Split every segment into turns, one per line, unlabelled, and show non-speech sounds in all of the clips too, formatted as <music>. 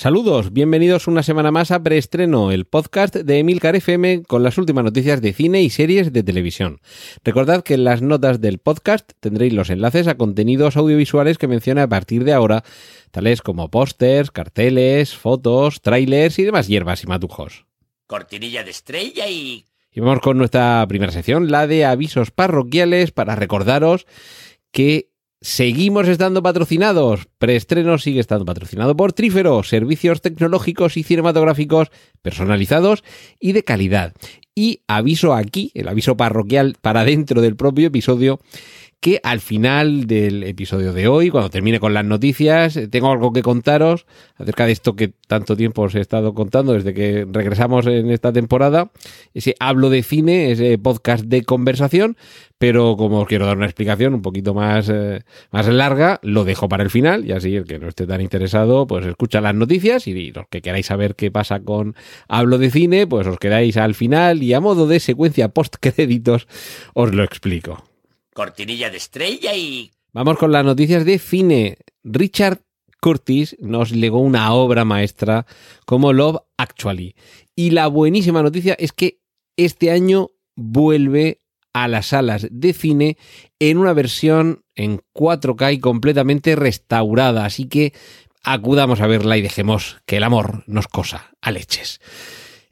Saludos, bienvenidos una semana más a Preestreno, el podcast de Emilcar FM con las últimas noticias de cine y series de televisión. Recordad que en las notas del podcast tendréis los enlaces a contenidos audiovisuales que menciono a partir de ahora, tales como pósters, carteles, fotos, trailers y demás hierbas y matujos.
Cortinilla de estrella y...
Y vamos con nuestra primera sección, la de avisos parroquiales, para recordaros que Seguimos estando patrocinados. Preestreno sigue estando patrocinado por Trífero, servicios tecnológicos y cinematográficos personalizados y de calidad. Y aviso aquí, el aviso parroquial para dentro del propio episodio, que al final del episodio de hoy, cuando termine con las noticias, tengo algo que contaros acerca de esto que tanto tiempo os he estado contando desde que regresamos en esta temporada. Ese hablo de cine, ese podcast de conversación, pero como os quiero dar una explicación un poquito más, eh, más larga, lo dejo para el final y así el que no esté tan interesado, pues escucha las noticias y los que queráis saber qué pasa con hablo de cine, pues os quedáis al final y a modo de secuencia post créditos os lo explico
cortinilla de estrella y...
Vamos con las noticias de cine. Richard Curtis nos legó una obra maestra como Love Actually. Y la buenísima noticia es que este año vuelve a las salas de cine en una versión en 4K y completamente restaurada. Así que acudamos a verla y dejemos que el amor nos cosa a leches.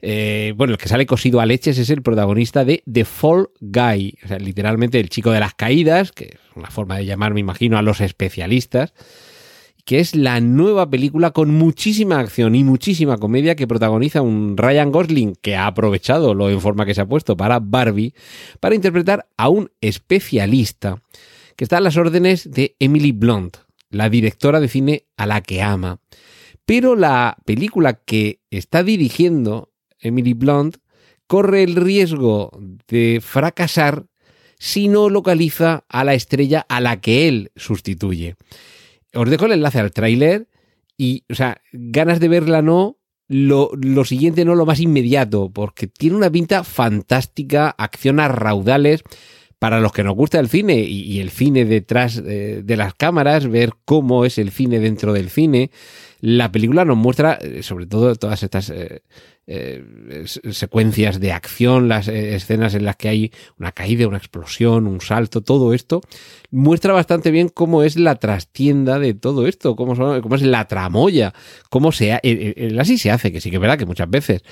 Eh, bueno, el que sale cosido a leches es el protagonista de The Fall Guy, o sea, literalmente el chico de las caídas, que es una forma de llamar, me imagino, a los especialistas, que es la nueva película con muchísima acción y muchísima comedia que protagoniza un Ryan Gosling que ha aprovechado lo en forma que se ha puesto para Barbie, para interpretar a un especialista que está a las órdenes de Emily Blunt, la directora de cine a la que ama. Pero la película que está dirigiendo Emily Blunt, corre el riesgo de fracasar si no localiza a la estrella a la que él sustituye. Os dejo el enlace al tráiler y, o sea, ganas de verla no, lo, lo, siguiente no lo más inmediato, porque tiene una pinta fantástica, acción a raudales. Para los que nos gusta el cine y, el cine detrás de, de las cámaras, ver cómo es el cine dentro del cine, la película nos muestra, eh, sobre todo, todas estas eh, eh, secuencias de acción, las escenas en las que hay una caída, una explosión, un salto, todo esto, muestra bastante bien cómo es la trastienda de todo esto, cómo, es la tramoya, cómo se, así se hace, que sí que es verdad que muchas veces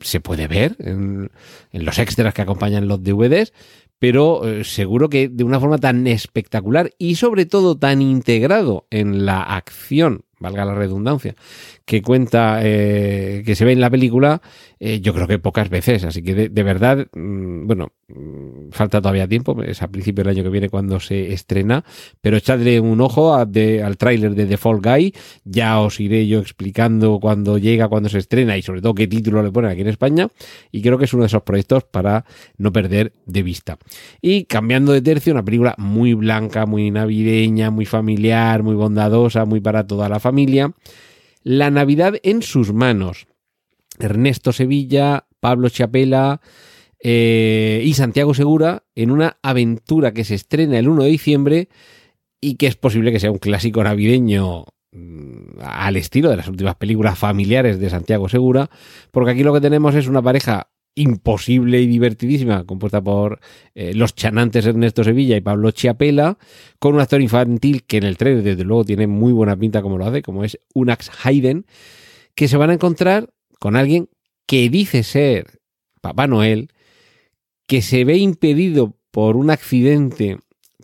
se puede ver en los extras que acompañan los DVDs, pero seguro que de una forma tan espectacular y sobre todo tan integrado en la acción valga la redundancia, que cuenta, eh, que se ve en la película, eh, yo creo que pocas veces. Así que de, verdad, mm, bueno, mm, falta todavía tiempo, es a principios del año que viene cuando se estrena, pero echadle un ojo al tráiler de The Fall Guy, ya os iré yo explicando cuando llega, cuando se estrena y sobre todo qué título le ponen aquí en España, y creo que es uno de esos proyectos para no perder de vista. Y cambiando de tercio, una película muy blanca, muy navideña, muy familiar, muy bondadosa, muy para toda la familia, La Navidad en sus manos. Ernesto Sevilla, Pablo Chapela eh, y Santiago Segura en una aventura que se estrena el 1 de diciembre y que es posible que sea un clásico navideño mm, al estilo de las últimas películas familiares de Santiago Segura, porque aquí lo que tenemos es una pareja imposible y divertidísima, compuesta por eh, los chanantes Ernesto Sevilla y Pablo Chiapela, con un actor infantil que en el trailer desde luego tiene muy buena pinta como lo hace, como es Unax Hayden, que se van a encontrar con alguien que dice ser Papá Noel, que se ve impedido por un accidente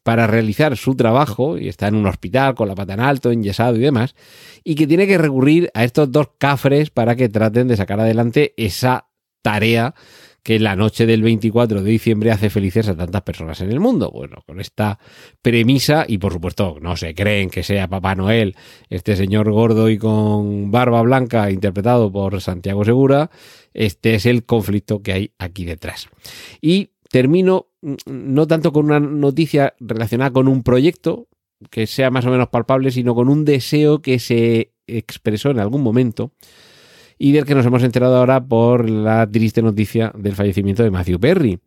para realizar su trabajo y está en un hospital con la pata en alto, enyesado y demás, y que tiene que recurrir a estos dos cafres para que traten de sacar adelante esa tarea que la noche del 24 de diciembre hace felices a tantas personas en el mundo. Bueno, con esta premisa, y por supuesto no se creen que sea Papá Noel, este señor gordo y con barba blanca, interpretado por Santiago Segura, este es el conflicto que hay aquí detrás. Y termino mm, no tanto con una noticia relacionada con un proyecto que sea más o menos palpable, sino con un deseo que se expresó en algún momento y del que nos hemos enterado ahora por la triste noticia del fallecimiento de Matthew Perry.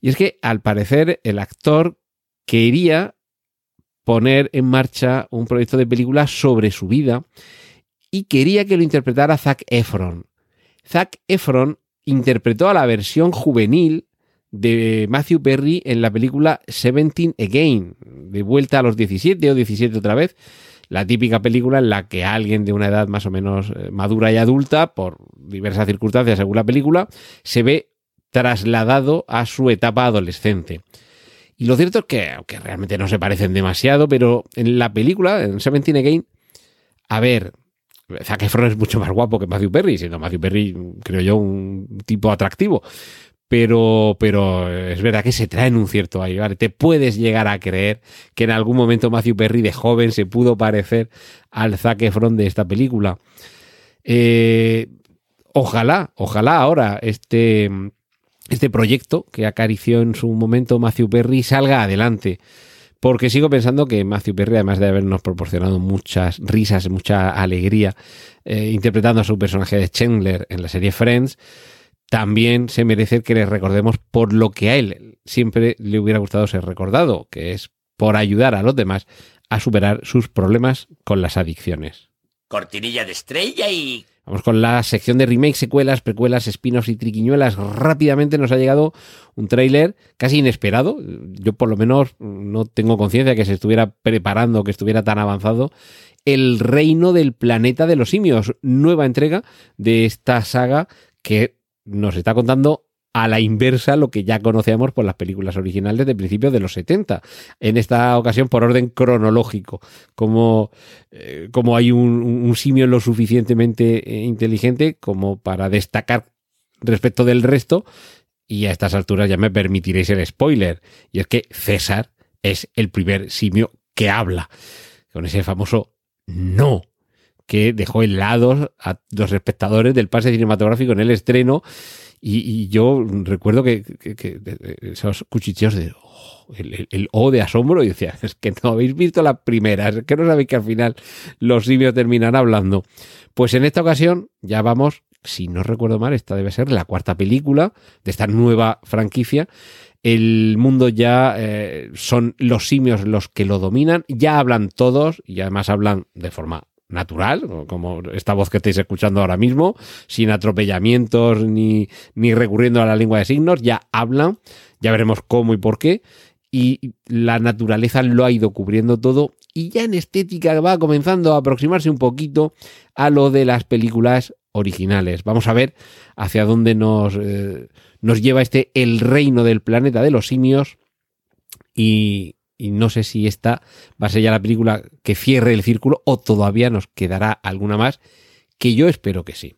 Y es que al parecer el actor quería poner en marcha un proyecto de película sobre su vida y quería que lo interpretara Zac Efron. Zac Efron interpretó a la versión juvenil de Matthew Perry en la película Seventeen Again, de vuelta a los 17 o 17 otra vez, la típica película en la que alguien de una edad más o menos eh, madura y adulta, por diversas circunstancias según la película, se ve trasladado a su etapa adolescente. Y lo cierto es que, aunque realmente no se parecen demasiado, pero en la película, en Seventeen Again, a ver, Zac Efron es mucho más guapo que Matthew Perry, siendo Matthew Perry, creo yo, un tipo atractivo. Pero, pero es verdad que se traen un cierto aire. ¿vale? Te puedes llegar a creer que en algún momento Matthew Perry de joven se pudo parecer al Zac Efron de esta película. Eh, ojalá, ojalá ahora este, este proyecto que acarició en su momento Matthew Perry salga adelante. Porque sigo pensando que Matthew Perry, además de habernos proporcionado muchas risas, mucha alegría, eh, interpretando a su personaje de Chandler en la serie Friends, también se merece que le recordemos por lo que a él siempre le hubiera gustado ser recordado, que es por ayudar a los demás a superar sus problemas con las adicciones.
Cortinilla de estrella y...
Vamos con la sección de remakes, secuelas, precuelas, espinos y triquiñuelas. Rápidamente nos ha llegado un tráiler casi inesperado. Yo por lo menos no tengo conciencia que se estuviera preparando, que estuviera tan avanzado. El reino del planeta de los simios, nueva entrega de esta saga que nos está contando a la inversa lo que ya conocíamos por las películas originales de principios de los 70. En esta ocasión por orden cronológico, como, eh, como hay un, un, simio lo suficientemente eh, inteligente como para destacar respecto del resto. Y a estas alturas ya me permitiréis el spoiler. Y es que César es el primer simio que habla. Con ese famoso no que dejó helados a los espectadores del pase cinematográfico en el estreno. Y, yo recuerdo que, esos cuchicheos de oh, el, O de asombro, y decía, <laughs> es que no habéis visto la primera, es que no sabéis que al final los simios terminan hablando. Pues en esta ocasión ya vamos, si no recuerdo mal, esta debe ser la cuarta película de esta nueva franquicia el mundo ya eh, son los simios los que lo dominan, ya hablan todos y además hablan de forma natural, como esta voz que estáis escuchando ahora mismo, sin atropellamientos ni, ni recurriendo a la lengua de signos, ya hablan, ya veremos cómo y por qué, y la naturaleza lo ha ido cubriendo todo y ya en estética va comenzando a aproximarse un poquito a lo de las películas originales. Vamos a ver hacia dónde nos, eh, nos lleva este El reino del planeta de los simios y, y no sé si esta va a ser ya la película que cierre el círculo o todavía nos quedará alguna más, que yo espero que sí.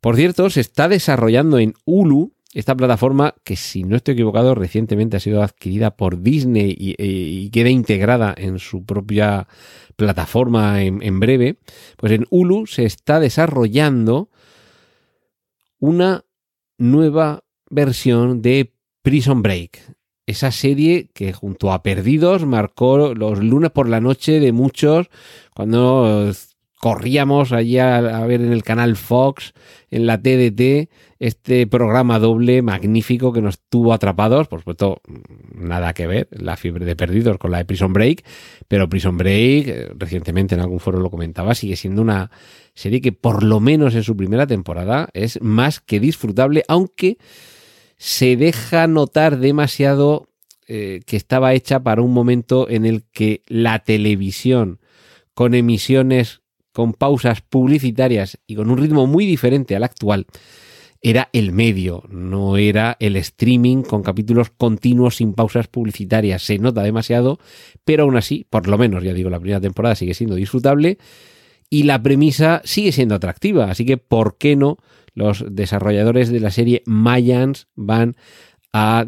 Por cierto, se está desarrollando en Hulu esta plataforma que, si no estoy equivocado, recientemente ha sido adquirida por Disney y, queda integrada en su propia plataforma en, en breve. Pues en Hulu se está desarrollando una nueva versión de Prison Break esa serie que junto a Perdidos marcó los lunes por la noche de muchos cuando corríamos allí a, ver en el canal Fox, en la TDT, este programa doble magnífico que nos tuvo atrapados, por supuesto, nada que ver, la fiebre de perdidos con la de Prison Break, pero Prison Break, eh, recientemente en algún foro lo comentaba, sigue siendo una serie que por lo menos en su primera temporada es más que disfrutable, aunque se deja notar demasiado eh, que estaba hecha para un momento en el que la televisión, con emisiones, con pausas publicitarias y con un ritmo muy diferente al actual, era el medio, no era el streaming con capítulos continuos sin pausas publicitarias. Se nota demasiado, pero aún así, por lo menos, ya digo, la primera temporada sigue siendo disfrutable y la premisa sigue siendo atractiva. Así que, ¿por qué no los desarrolladores de la serie Mayans van a,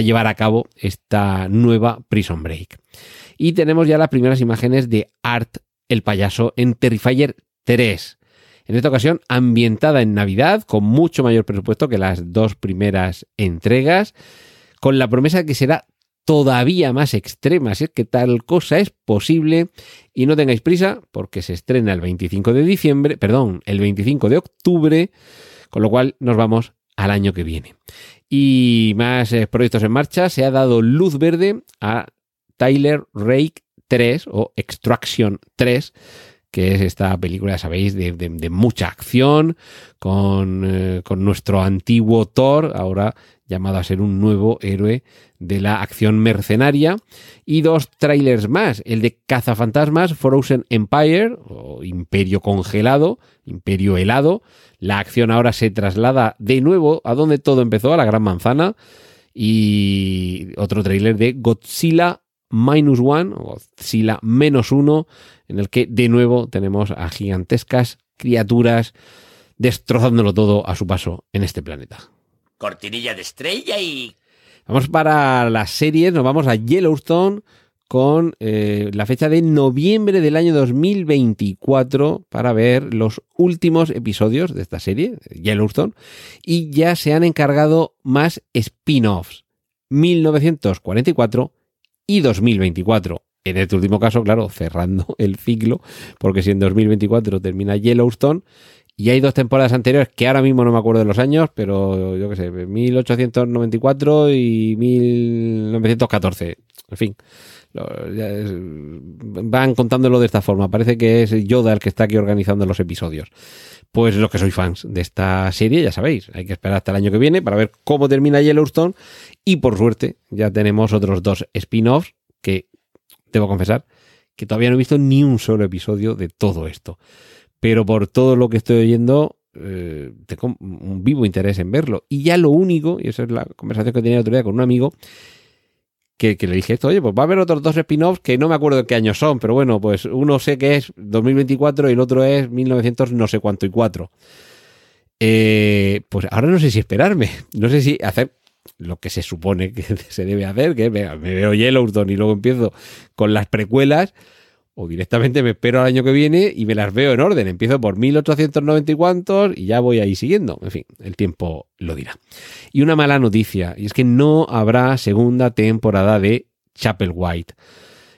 llevar a cabo esta nueva Prison Break. Y tenemos ya las primeras imágenes de Art el payaso en Terrifier 3. En esta ocasión ambientada en Navidad, con mucho mayor presupuesto que las dos primeras entregas, con la promesa de que será todavía más extrema, si es que tal cosa es posible. Y no tengáis prisa, porque se estrena el 25 de diciembre, perdón, el 25 de octubre, con lo cual nos vamos al año que viene. Y más eh, proyectos en marcha, se ha dado luz verde a Tyler Rake 3 o Extraction 3, que es esta película, sabéis, de, de- de mucha acción, con, eh, con nuestro antiguo Thor, ahora llamado a ser un nuevo héroe de la acción mercenaria, y dos trailers más, el de Cazafantasmas, Frozen Empire, o Imperio Congelado, Imperio Helado, la acción ahora se traslada de nuevo a donde todo empezó, a la Gran Manzana, y otro tráiler de Godzilla Minus One, o Godzilla menos uno, en el que de nuevo tenemos a gigantescas criaturas destrozándolo todo a su paso en este planeta.
Cortinilla de estrella y...
Vamos para las series, nos vamos a Yellowstone con eh, la fecha de noviembre del año 2024 para ver los últimos episodios de esta serie, Yellowstone, y ya se han encargado más spin-offs, 1944 y 2024. En este último caso, claro, cerrando <laughs> el ciclo, porque si en 2024 termina Yellowstone, y hay dos temporadas anteriores que ahora mismo no me acuerdo de los años, pero yo qué sé, 1894 y 1914. En fin, van contándolo de esta forma. Parece que es Yoda el que está aquí organizando los episodios. Pues los que sois fans de esta serie, ya sabéis, hay que esperar hasta el año que viene para ver cómo termina Yellowstone. Y por suerte, ya tenemos otros dos spin-offs que, debo confesar, que todavía no he visto ni un solo episodio de todo esto pero por todo lo que estoy oyendo, eh, tengo un vivo interés en verlo. Y ya lo único, y esa es la conversación que tenía el otro día con un amigo, que, le dije esto, oye, pues va a haber otros dos spin-offs que no me acuerdo de qué años son, pero bueno, pues uno sé que es 2024 y el otro es 1900 no sé cuánto y cuatro. Eh, pues ahora no sé si esperarme, no sé si hacer lo que se supone que <laughs> se debe hacer, que venga, me veo Yellowstone y luego empiezo con las precuelas, o directamente me espero al año que viene y me las veo en orden. Empiezo por 1890 y cuantos y ya voy ahí siguiendo. En fin, el tiempo lo dirá. Y una mala noticia, y es que no habrá segunda temporada de Chapel White.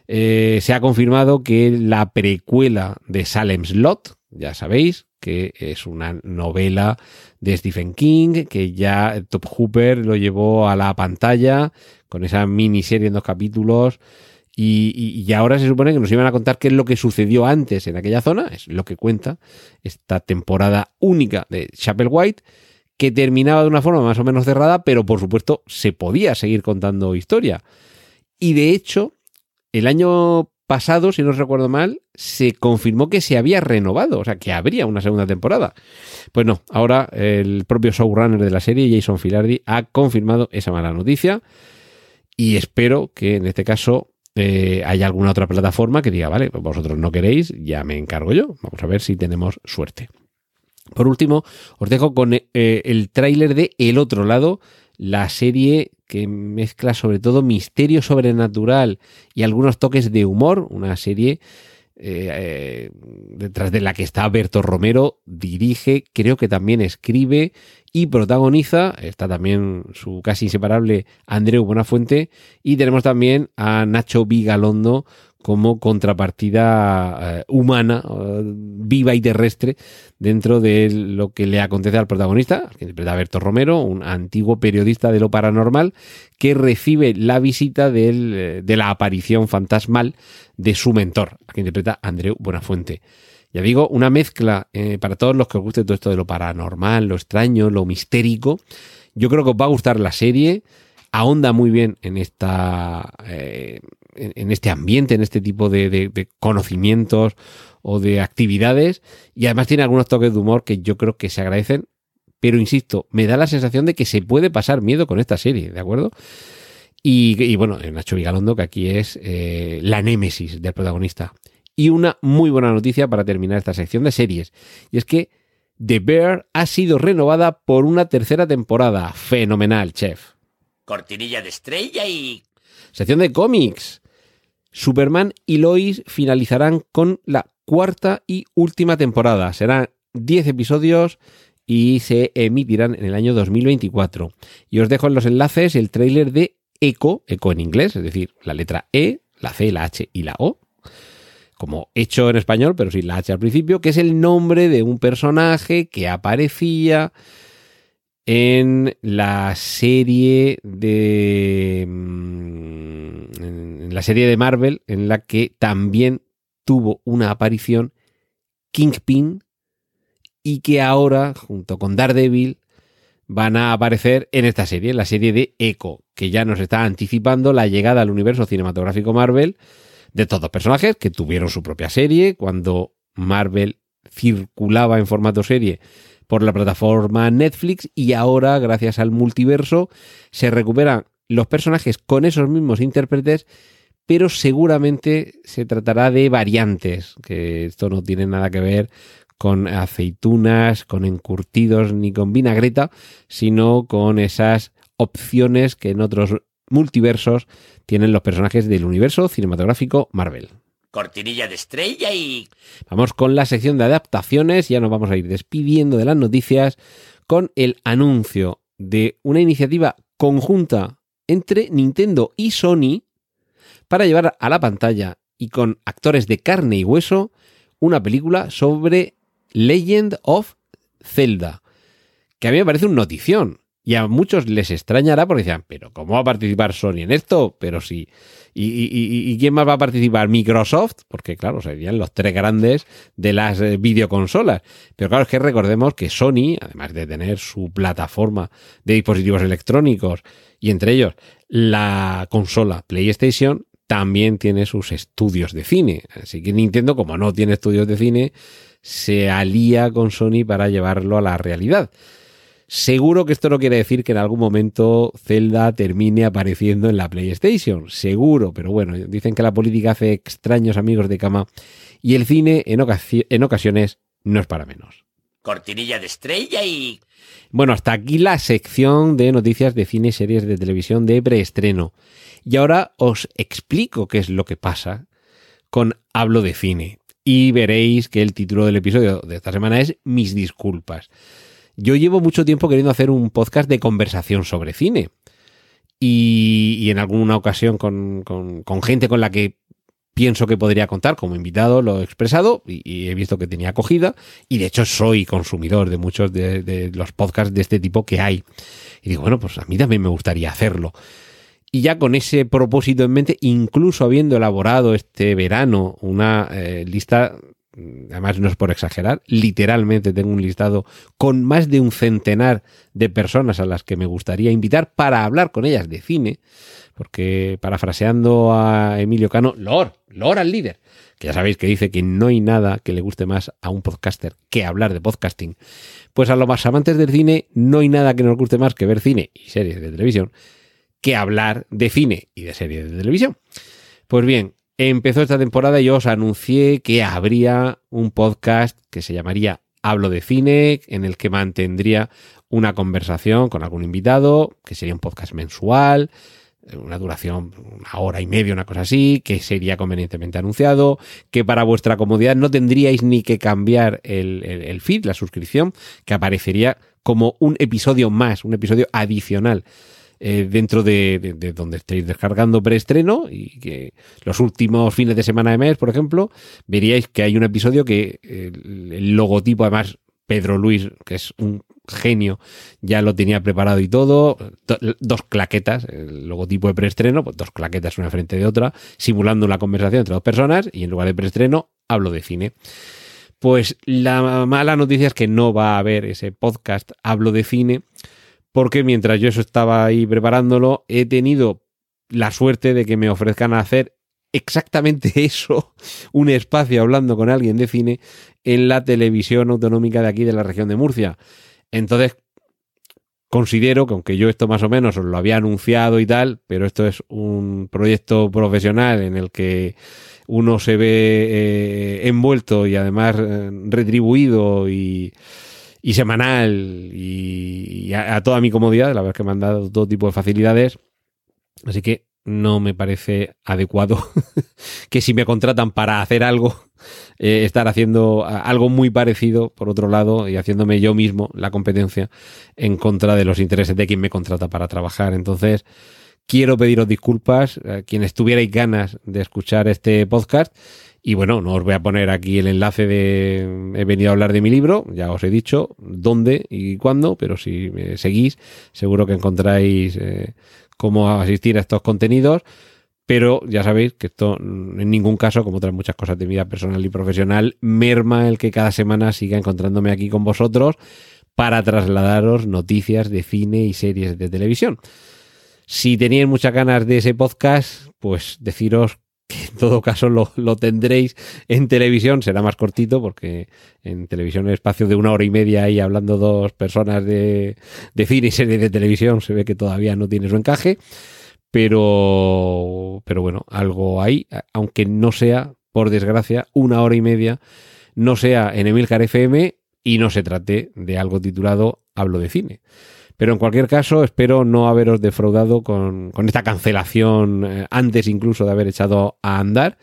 Eh, se ha confirmado que la precuela de Salem's Lot, ya sabéis, que es una novela de Stephen King, que ya Top Hooper lo llevó a la pantalla con esa miniserie en dos capítulos. Y, ahora se supone que nos iban a contar qué es lo que sucedió antes en aquella zona, es lo que cuenta esta temporada única de Chapel White, que terminaba de una forma más o menos cerrada, pero por supuesto se podía seguir contando historia. Y de hecho, el año pasado, si no recuerdo mal, se confirmó que se había renovado, o sea, que habría una segunda temporada. Pues no, ahora el propio showrunner de la serie, Jason Filardi, ha confirmado esa mala noticia y espero que en este caso eh, haya alguna otra plataforma que diga, vale, vosotros no queréis, ya me encargo yo. Vamos a ver si tenemos suerte. Por último, os dejo con eh, el tráiler de El otro lado, la serie que mezcla sobre todo misterio sobrenatural y algunos toques de humor, una serie eh, eh, detrás de la que está Berto Romero, dirige, creo que también escribe y protagoniza, está también su casi inseparable Andreu Buenafuente y tenemos también a Nacho Vigalondo como contrapartida eh, humana, eh, viva y terrestre dentro de lo que le acontece al protagonista, que interpreta Berto Romero, un antiguo periodista de lo paranormal que recibe la visita eh, de la aparición fantasmal de su mentor, que interpreta Andreu Buenafuente. Ya digo, una mezcla para todos los que os guste todo esto de lo paranormal, lo extraño, lo mistérico. Yo creo que os va a gustar la serie. Ahonda muy bien en esta. En, este ambiente, en este tipo de, de- de conocimientos o de actividades. Y además tiene algunos toques de humor que yo creo que se agradecen. Pero insisto, me da la sensación de que se puede pasar miedo con esta serie, ¿de acuerdo? Y, y bueno, Nacho Vigalondo, que aquí es eh, la némesis del protagonista. Y una muy buena noticia para terminar esta sección de series. Y es que The Bear ha sido renovada por una tercera temporada. Fenomenal, chef.
Cortinilla de estrella y...
Sección de cómics. Superman y Lois finalizarán con la cuarta y última temporada. Será 10 episodios y se emitirán en el año 2024. Y os dejo en los enlaces el tráiler de Echo, Echo en inglés, es decir, la letra E, la C, la H y la O, como hecho en español, pero sin la H al principio, que es el nombre de un personaje que aparecía en la serie de mm, en la serie de Marvel en la que también tuvo una aparición Kingpin y que ahora junto con Daredevil van a aparecer en esta serie, en la serie de Echo, que ya nos está anticipando la llegada al universo cinematográfico Marvel de todos los personajes que tuvieron su propia serie cuando Marvel circulaba en formato serie por la plataforma Netflix y ahora, gracias al multiverso, se recuperan los personajes con esos mismos intérpretes, pero seguramente se tratará de variantes, que esto no tiene nada que ver con aceitunas, con encurtidos ni con vinagreta, sino con esas opciones que en otros multiversos tienen los personajes del universo cinematográfico Marvel.
Cortinilla de estrella y...
Vamos con la sección de adaptaciones, ya nos vamos a ir despidiendo de las noticias con el anuncio de una iniciativa conjunta entre Nintendo y Sony para llevar a la pantalla y con actores de carne y hueso una película sobre Legend of Zelda, que a mí me parece un notición. Y a muchos les extrañará porque decían, pero ¿cómo va a participar Sony en esto? Pero sí. ¿Y, y, y quién más va a participar? Microsoft, porque claro, serían los tres grandes de las eh, videoconsolas. Pero claro, es que recordemos que Sony, además de tener su plataforma de dispositivos electrónicos y entre ellos la consola PlayStation, también tiene sus estudios de cine. Así que Nintendo, como no tiene estudios de cine, se alía con Sony para llevarlo a la realidad. Seguro que esto no quiere decir que en algún momento Zelda termine apareciendo en la PlayStation. Seguro, pero bueno, dicen que la política hace extraños amigos de cama y el cine en, en ocasiones no es para menos.
Cortinilla de estrella y...
Bueno, hasta aquí la sección de noticias de cine series de televisión de preestreno. Y ahora os explico qué es lo que pasa con Hablo de cine. Y veréis que el título del episodio de esta semana es Mis disculpas. Yo llevo mucho tiempo queriendo hacer un podcast de conversación sobre cine. Y, en alguna ocasión con, gente con la que pienso que podría contar como invitado, lo he expresado y, he visto que tenía acogida. Y de hecho soy consumidor de muchos de, los podcasts de este tipo que hay. Y digo, bueno, pues a mí también me gustaría hacerlo. Y ya con ese propósito en mente, incluso habiendo elaborado este verano una eh, lista además no es por exagerar, literalmente tengo un listado con más de un centenar de personas a las que me gustaría invitar para hablar con ellas de cine, porque parafraseando a Emilio Cano, Lor, Lor al líder, que ya sabéis que dice que no hay nada que le guste más a un podcaster que hablar de podcasting, pues a los más amantes del cine no hay nada que nos guste más que ver cine y series de televisión que hablar de cine y de series de televisión. Pues bien, empezó esta temporada y yo os anuncié que habría un podcast que se llamaría Hablo de Cine, en el que mantendría una conversación con algún invitado, que sería un podcast mensual, una duración, una hora y media, una cosa así, que sería convenientemente anunciado, que para vuestra comodidad no tendríais ni que cambiar el, el feed, la suscripción, que aparecería como un episodio más, un episodio adicional eh, dentro de, donde estéis descargando preestreno y que los últimos fines de semana de mes, por ejemplo, veríais que hay un episodio que el, logotipo, además, Pedro Luis, que es un genio, ya lo tenía preparado y todo. dos claquetas, el logotipo de preestreno, pues dos claquetas una frente de otra, simulando una conversación entre dos personas y en lugar de preestreno hablo de cine. Pues la mala noticia es que no va a haber ese podcast Hablo de cine porque mientras yo eso estaba ahí preparándolo, he tenido la suerte de que me ofrezcan hacer exactamente <laughs> eso, un espacio hablando con alguien de cine en la televisión autonómica de aquí de la región de Murcia. Entonces, considero que aunque yo esto más o menos os lo había anunciado y tal, pero esto es un proyecto profesional en el que uno se ve eh, envuelto y además eh, retribuido y y semanal y, a, toda mi comodidad. La verdad es que me han dado todo tipo de facilidades. Así que no me parece adecuado <laughs> que si me contratan para hacer algo, <laughs> eh, estar haciendo algo muy parecido, por otro lado, y haciéndome yo mismo la competencia en contra de los intereses de quien me contrata para trabajar. Entonces, quiero pediros disculpas a quienes tuvierais ganas de escuchar este podcast. Y bueno, no os voy a poner aquí el enlace de he venido a hablar de mi libro, ya os he dicho dónde y cuándo, pero si me seguís, seguro que encontráis eh, cómo asistir a estos contenidos. Pero ya sabéis que esto en ningún caso, como otras muchas cosas de vida personal y profesional, merma el que cada semana siga encontrándome aquí con vosotros para trasladaros noticias de cine y series de televisión. Si tenéis muchas ganas de ese podcast, pues deciros todo caso lo, lo, tendréis en televisión, será más cortito porque en televisión el espacio de una hora y media ahí hablando dos personas de, de cine y series de televisión se ve que todavía no tiene su encaje pero, pero bueno, algo hay, aunque no sea, por desgracia, una hora y media, no sea en Emilcar FM y no se trate de algo titulado Hablo de cine. Pero en cualquier caso, espero no haberos defraudado con, con esta cancelación eh, antes incluso de haber echado a andar.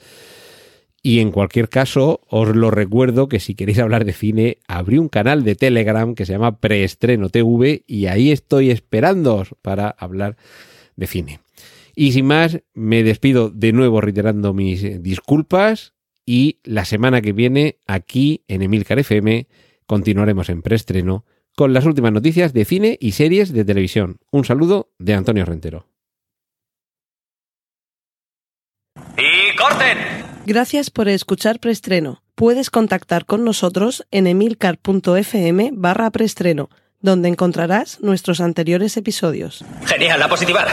Y en cualquier caso, os lo recuerdo que si queréis hablar de cine, abrí un canal de Telegram que se llama Preestreno TV y ahí estoy esperándoos para hablar de cine. Y sin más, me despido de nuevo reiterando mis disculpas y la semana que viene aquí en Emilcar FM continuaremos en preestreno con las últimas noticias de cine y series de televisión. Un saludo de Antonio Rentero.
¡Y corten!
Gracias por escuchar preestreno. Puedes contactar con nosotros en emilcar.fm barra preestreno, donde encontrarás nuestros anteriores episodios.
Genial, la positivar.